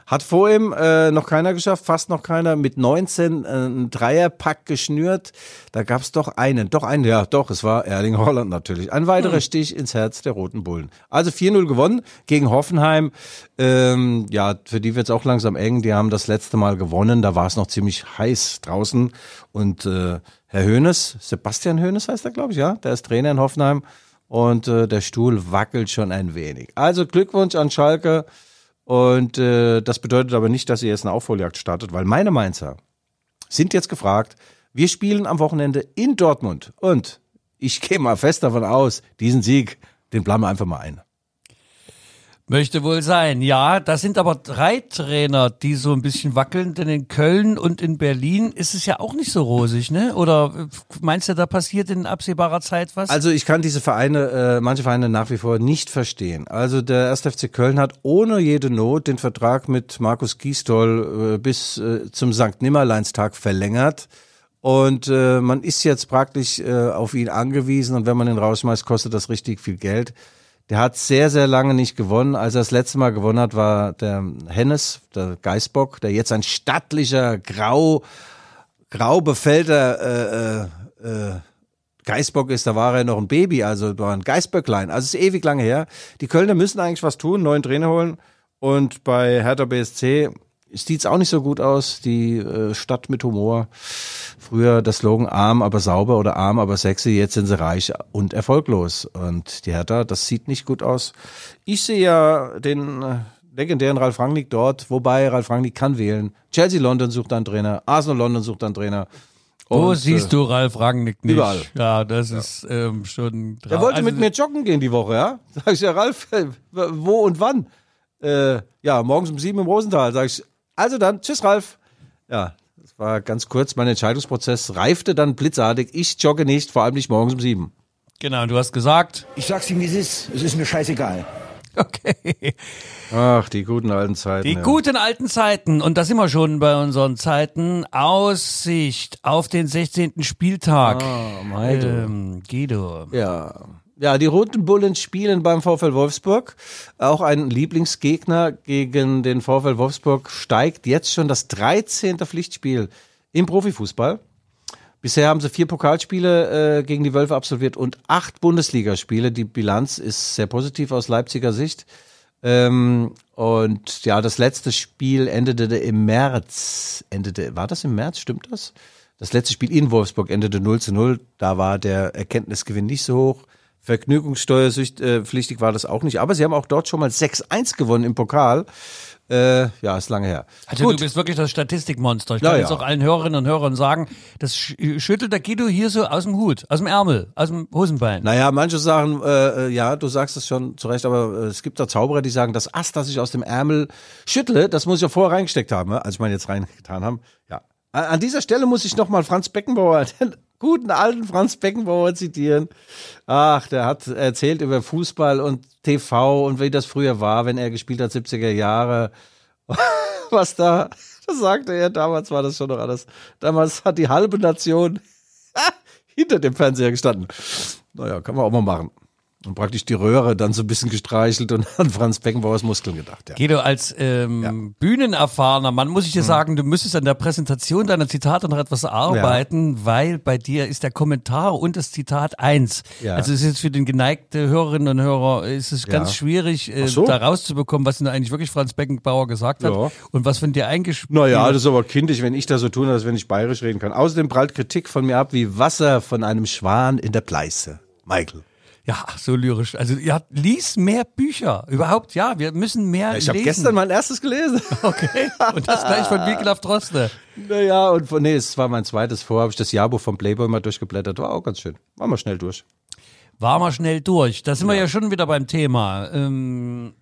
Hat vor ihm äh, noch keiner geschafft, fast noch keiner, mit 19 äh, einen Dreierpack geschnürt. Da gab's doch einen, doch einen, ja doch, es war Erling Holland natürlich. Ein weiterer Stich ins Herz der Roten Bullen. Also 4-0 gewonnen gegen Hoffenheim. Ähm, ja, für die wird's auch langsam eng. Die haben das letzte Mal gewonnen, da war es noch ziemlich heiß draußen. Und äh, Herr Hoeneß, Sebastian Hoeneß heißt er, glaube ich, ja, der ist Trainer in Hoffenheim. Und äh, der Stuhl wackelt schon ein wenig. Also Glückwunsch an Schalke. Und äh, das bedeutet aber nicht, dass ihr jetzt eine Aufholjagd startet, weil meine Mainzer sind jetzt gefragt. Wir spielen am Wochenende in Dortmund. Und ich gehe mal fest davon aus, diesen Sieg, den wir einfach mal ein. Möchte wohl sein, ja. Das sind aber drei Trainer, die so ein bisschen wackeln, denn in Köln und in Berlin ist es ja auch nicht so rosig, ne? Oder äh, meinst du, da passiert in absehbarer Zeit was? Also ich kann diese Vereine, äh, manche Vereine nach wie vor nicht verstehen. Also der 1. FC Köln hat ohne jede Not den Vertrag mit Markus Gisdol äh, bis äh, zum St. Nimmerleinstag verlängert. Und äh, man ist jetzt praktisch äh, auf ihn angewiesen und wenn man ihn rausschmeißt, kostet das richtig viel Geld. Der hat sehr, sehr lange nicht gewonnen. Als er das letzte Mal gewonnen hat, war der Hennes, der Geißbock, der jetzt ein stattlicher, grau, grau befällter äh, äh, äh, Geißbock ist, da war er noch ein Baby, also war ein Geißböcklein. Also ist ewig lange her. Die Kölner müssen eigentlich was tun, neuen Trainer holen. Und bei Hertha BSC sieht's auch nicht so gut aus. Die äh, Stadt mit Humor. Früher das Slogan arm, aber sauber oder arm, aber sexy. Jetzt sind sie reich und erfolglos. Und die Hertha, das sieht nicht gut aus. Ich sehe ja den äh, legendären Ralf Rangnick dort, wobei Ralf Rangnick kann wählen. Chelsea London sucht einen Trainer, Arsenal London sucht einen Trainer. Wo Und, siehst du Ralf Rangnick nicht? überall. Ja, das ist ähm, schon. Der wollte also, mit mir joggen gehen die Woche, ja? Sag ich ja, Ralf, wo und wann? Äh, ja, morgens um sieben im Rosenthal. Sag ich, also dann, tschüss Ralf. Ja, das war ganz kurz. Mein Entscheidungsprozess reifte dann blitzartig. Ich jogge nicht, vor allem nicht morgens um sieben. Genau, du hast gesagt. Ich sag's ihm, wie es ist. Es ist mir scheißegal. Okay. Ach, die guten alten Zeiten. Die ja. guten alten Zeiten, und da sind wir schon bei unseren Zeiten. Aussicht auf den 16. Spieltag. Ah, Michael. ähm, Guido. Ja. Ja, die Roten Bullen spielen beim VfL Wolfsburg. Auch ein Lieblingsgegner gegen den VfL Wolfsburg steigt jetzt schon das 13. Pflichtspiel im Profifußball. Bisher haben sie vier Pokalspiele äh, gegen die Wölfe absolviert und acht Bundesligaspiele. Die Bilanz ist sehr positiv aus Leipziger Sicht. Ähm, und ja, das letzte Spiel endete im März. Endete, war das im März? Stimmt das? Das letzte Spiel in Wolfsburg endete 0 zu 0. Da war der Erkenntnisgewinn nicht so hoch. Vergnügungssteuerpflichtig war das auch nicht. Aber sie haben auch dort schon mal 6-1 gewonnen im Pokal. Äh, ja, ist lange her. Also du bist wirklich das Statistikmonster. Ich Ja, kann ja. jetzt auch allen Hörerinnen und Hörern sagen, das sch- schüttelt der Guido hier so aus dem Hut, aus dem Ärmel, aus dem Hosenbein. Naja, manche sagen, äh, äh, ja, du sagst es schon zu Recht, aber äh, es gibt da Zauberer, die sagen, das Ass, das ich aus dem Ärmel schüttle, das muss ich ja vorher reingesteckt haben, ne? als ich meine jetzt reingetan haben. Ja. An dieser Stelle muss ich nochmal Franz Beckenbauer, guten alten Franz Beckenbauer zitieren. Ach, der hat erzählt über Fußball und TV und wie das früher war, wenn er gespielt hat, 70er Jahre. Was da, das sagte er, damals war das schon noch alles. Damals hat die halbe Nation hinter dem Fernseher gestanden. Naja, kann man auch mal machen. Und praktisch die Röhre dann so ein bisschen gestreichelt und an Franz Beckenbauers Muskeln gedacht. Ja. Guido, als ähm, Bühnenerfahrener Mann muss ich dir Hm. sagen, du müsstest an der Präsentation deiner Zitate noch etwas arbeiten, weil bei dir ist der Kommentar und das Zitat eins. Ja. Also es ist jetzt für den geneigten Hörerinnen und Hörer ist es ganz Ja. schwierig, äh, so. da rauszubekommen, was denn eigentlich wirklich Franz Beckenbauer gesagt hat Ja. und was von dir eingespielt Naja, das ist aber kindisch, wenn ich da so tue, als wenn ich bayerisch reden kann. Außerdem prallt Kritik von mir ab wie Wasser von einem Schwan in der Pleiße. Michael. Ja, so lyrisch. Also ja, lies mehr Bücher. Überhaupt, ja, wir müssen mehr Ich habe lesen. gestern mein erstes gelesen. Okay. Und das gleich von Wiglaf Droste. naja, und von, nee, es war mein zweites Vor, habe ich das Jahrbuch vom Playboy mal durchgeblättert. War auch ganz schön. War mal schnell durch. War mal schnell durch. Da sind wir ja schon wieder beim Thema. Ähm,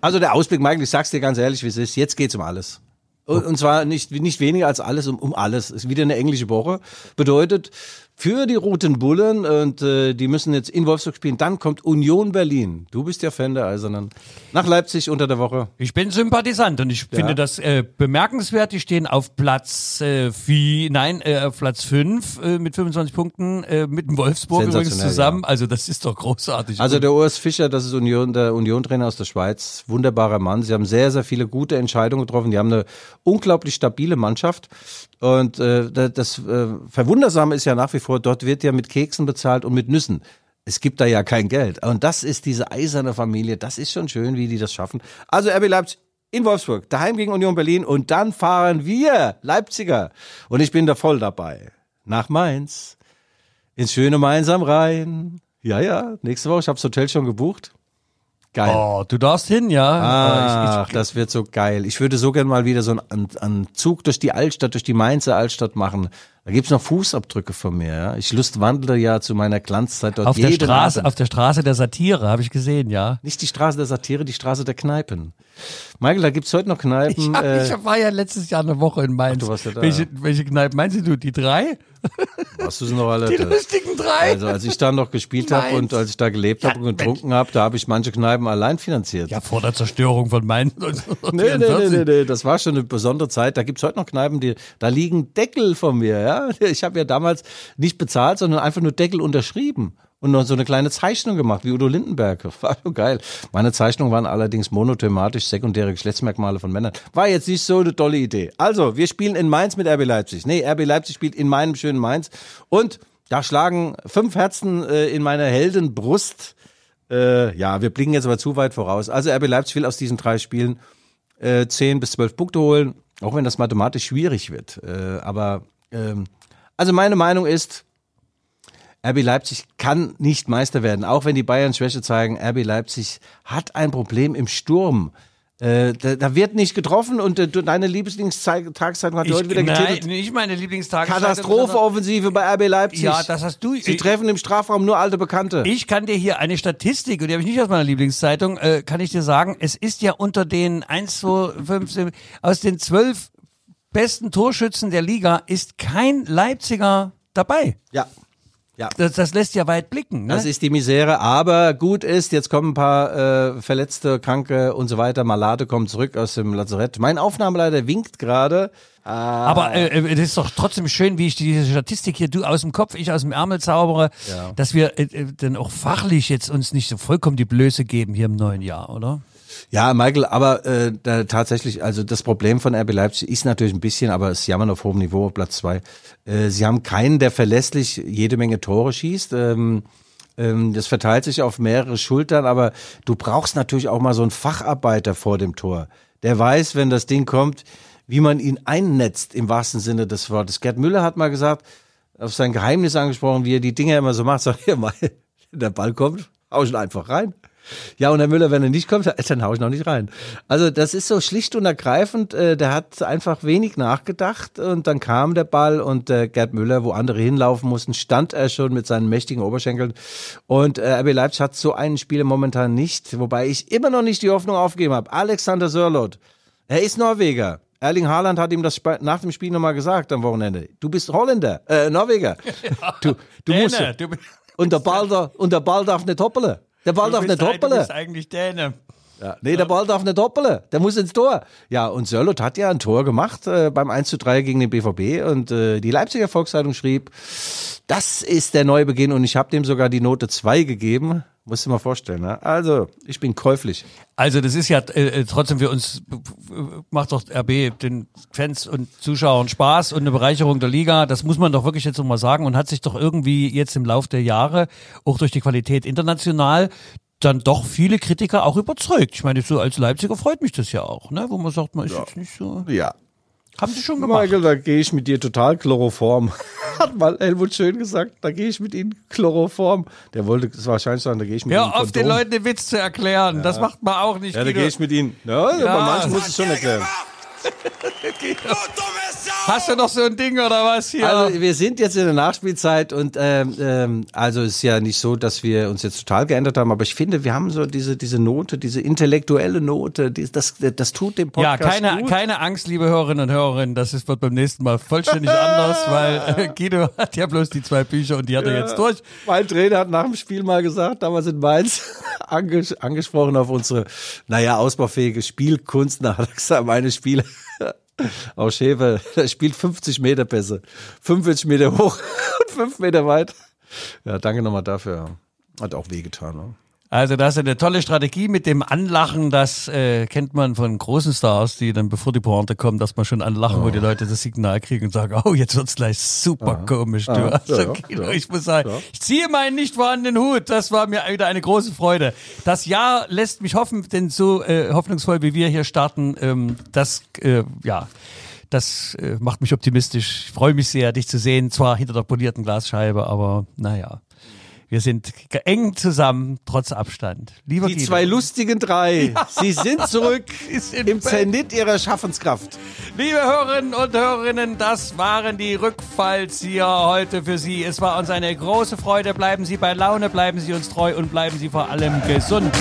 Also der Ausblick, Michael, ich sag's dir ganz ehrlich, wie es ist. Jetzt geht's um alles. Und, und zwar nicht, nicht weniger als alles um, um alles. Ist wieder eine englische Woche. Bedeutet, für die Roten Bullen und äh, die müssen jetzt in Wolfsburg spielen. Dann kommt Union Berlin. Du bist ja Fan der Eisernen. Nach Leipzig unter der Woche. Ich bin Sympathisant und ich finde das äh, bemerkenswert. Die stehen auf Platz äh, vier, nein, äh, auf Platz fünf äh, mit 25 Punkten äh, mit dem Wolfsburg übrigens zusammen. Also das ist doch großartig. Also der Urs Fischer, das ist Union, der Union-Trainer aus der Schweiz, wunderbarer Mann. Sie haben sehr, sehr viele gute Entscheidungen getroffen. Die haben eine unglaublich stabile Mannschaft. Und äh, da- das äh, Verwundersame ist ja nach wie vor, dort wird ja mit Keksen bezahlt und mit Nüssen. Es gibt da ja kein Geld. Und das ist diese eiserne Familie. Das ist schon schön, wie die das schaffen. Also RB Leipzig in Wolfsburg, daheim gegen Union Berlin und dann fahren wir Leipziger. Und ich bin da voll dabei. Nach Mainz. Ins schöne Mainz am Rhein. Ja, ja, nächste Woche. Ich habe das Hotel schon gebucht. Geil. oh, du darfst hin, ja. Ach, das wird so geil. Ich würde so gern mal wieder so einen, einen Zug durch die Altstadt, durch die Mainzer Altstadt machen. Da gibt's noch Fußabdrücke von mir. Ja? Ich lustwandle ja zu meiner Glanzzeit dort auf der Straße, Abend. auf der Straße der Satire habe ich gesehen, ja. Nicht die Straße der Satire, die Straße der Kneipen. Michael, da gibt's heute noch Kneipen. Ja, äh, ich war ja letztes Jahr eine Woche in Mainz. du warst ja da. Welche, welche Kneipe meinst du? Die drei? was du noch alle? Die lustigen drei? Also als ich da noch gespielt habe und als ich da gelebt habe und getrunken habe, da habe ich manche Kneipen allein finanziert. ja, vor der Zerstörung von Mainz. Nee, nee, nee, nee, nee, das war schon eine besondere Zeit. Da gibt's heute noch Kneipen, die, da liegen Deckel von mir, ja. Ich habe ja damals nicht bezahlt, sondern einfach nur Deckel unterschrieben und noch so eine kleine Zeichnung gemacht, wie Udo Lindenberg. War schon geil. Meine Zeichnungen waren allerdings monothematisch sekundäre Geschlechtsmerkmale von Männern. War jetzt nicht so eine tolle Idee. Also, wir spielen in Mainz mit RB Leipzig. Nee, RB Leipzig spielt in meinem schönen Mainz. Und da schlagen fünf Herzen äh, in meiner Heldenbrust. Äh, ja, wir blicken jetzt aber zu weit voraus. Also RB Leipzig will aus diesen drei Spielen äh, 10 bis 12 Punkte holen, auch wenn das mathematisch schwierig wird. Äh, aber ähm, also meine Meinung ist, RB Leipzig kann nicht Meister werden, auch wenn die Bayern Schwäche zeigen. RB Leipzig hat ein Problem im Sturm. Äh, da, da wird nicht getroffen und äh, deine Lieblingstageszeitung hat heute wieder nein, getitelt. nicht meine Lieblingstageszeitung. Katastrophe-Offensive bei RB Leipzig. Ja, das hast du. Sie treffen im Strafraum nur alte Bekannte. Ich kann dir hier eine Statistik, und die habe ich nicht aus meiner Lieblingszeitung, äh, kann ich dir sagen, es ist ja unter den 1, 2, 5, 7, aus den zwölf besten Torschützen der Liga ist kein Leipziger dabei. ja. Ja. Das, das lässt ja weit blicken. Ne? Das ist die Misere, aber gut ist, jetzt kommen ein paar äh, Verletzte, Kranke und so weiter. Malade kommt zurück aus dem Lazarett. Mein Aufnahmeleiter winkt gerade. Aber äh, äh, das ist doch trotzdem schön, wie ich diese Statistik hier, du aus dem Kopf, ich aus dem Ärmel zaubere, dass wir äh, äh, dann auch fachlich jetzt uns nicht so vollkommen die Blöße geben hier im neuen Jahr, oder? Ja, Michael, aber äh, da, tatsächlich, also das Problem von RB Leipzig ist natürlich ein bisschen, aber es jammern auf hohem Niveau, auf Platz zwei. Äh, sie haben keinen, der verlässlich jede Menge Tore schießt. Ähm, ähm, das verteilt sich auf mehrere Schultern, aber du brauchst natürlich auch mal so einen Facharbeiter vor dem Tor. Der weiß, wenn das Ding kommt, wie man ihn einnetzt im wahrsten Sinne des Wortes. Gerd Müller hat mal gesagt, auf sein Geheimnis angesprochen, wie er die Dinger immer so macht, sagt, hier mal, der Ball kommt, hau ich ihn einfach rein. Ja, und Herr Müller, wenn er nicht kommt, dann hau ich noch nicht rein. Also das ist so schlicht und ergreifend, äh, der hat einfach wenig nachgedacht und dann kam der Ball und äh, Gerd Müller, wo andere hinlaufen mussten, stand er schon mit seinen mächtigen Oberschenkeln und äh, RB Leipzig hat so einen Spieler momentan nicht, wobei ich immer noch nicht die Hoffnung aufgegeben habe. Alexander Sörlot, er ist Norweger. Erling Haaland hat ihm das nach dem Spiel nochmal gesagt am Wochenende. Du bist Holländer, äh, Norweger. Du, du musst, und der Ball, und der Ball darf nicht hoppeln. Der Ball darf nicht du hoppeln. bist eigentlich Däne. Ja. Nee, der Ball darf nicht doppeln. Der muss ins Tor. Ja, und Sörlot hat ja ein Tor gemacht äh, beim 1 zu 3 gegen den BVB und äh, die Leipziger Volkszeitung schrieb, das ist der Neubeginn und ich habe dem sogar die Note 2 gegeben. Musst du dir mal vorstellen. Ne? Also, ich bin käuflich. Also das ist ja äh, äh, trotzdem für uns, macht doch RB den Fans und Zuschauern Spaß und eine Bereicherung der Liga. Das muss man doch wirklich jetzt nochmal sagen und hat sich doch irgendwie jetzt im Lauf der Jahre, auch durch die Qualität international, dann doch viele Kritiker auch überzeugt. Ich meine, so als Leipziger freut mich das ja auch, ne? wo man sagt, man ist jetzt nicht so... Ja. Haben sie schon gemacht. Michael, da gehe ich mit dir total Chloroform. Hat mal Helmut Schön gesagt, da gehe ich mit Ihnen Chloroform. Der wollte es wahrscheinlich sagen, da gehe ich mit Ihnen Hör auf, den. Leuten den Witz zu erklären. Das macht man auch nicht. Ja, da gehe ich mit Ihnen. Ja, Ja. bei manchen muss ich schon erklären. Sau! Hast du noch so ein Ding oder was hier? Also wir sind jetzt in der Nachspielzeit und ähm, ähm, also es ist ja nicht so, dass wir uns jetzt total geändert haben, aber ich finde, wir haben so diese diese Note, diese intellektuelle Note, die, das das tut dem ja, Podcast keine, gut. keine Angst, liebe Hörerinnen und Hörer, das ist, wird beim nächsten Mal vollständig anders, weil äh, Guido hat ja bloß die zwei Bücher und die hat er jetzt durch. Mein Trainer hat nach dem Spiel mal gesagt, damals in Mainz, anges angesprochen auf unsere, naja, ausbaufähige Spielkunst. Gesagt, meine Spieler aus Schäfer, der spielt 50 Meter Pässe, 45 Meter hoch und 5 Meter weit. Ja, danke nochmal dafür. Hat auch wehgetan. Ne? Also das ist eine tolle Strategie mit dem Anlachen, das äh, kennt man von großen Stars, die dann bevor die Pointe kommen, dass man schon anlachen, wo die Leute das Signal kriegen und sagen, oh, jetzt wird's gleich super komisch. Du. Ah, also, ja, Guido, ja, ich muss sagen, ich ziehe meinen nicht vorhandenen Hut. Das war mir wieder eine große Freude. Das Jahr lässt mich hoffen, denn so äh, hoffnungsvoll wie wir hier starten, ähm, das äh, ja. Das äh, macht mich optimistisch. Ich freue mich sehr, dich zu sehen. Zwar hinter der polierten Glasscheibe, aber naja. Wir sind eng zusammen, trotz Abstand. Lieber Die Guido. zwei lustigen drei, sie sind zurück im. Zenit ihrer Schaffenskraft. Liebe Hörerinnen und Hörerinnen, das waren die Rückfallzieher heute für Sie. Es war uns eine große Freude. Bleiben Sie bei Laune, bleiben Sie uns treu und bleiben Sie vor allem gesund.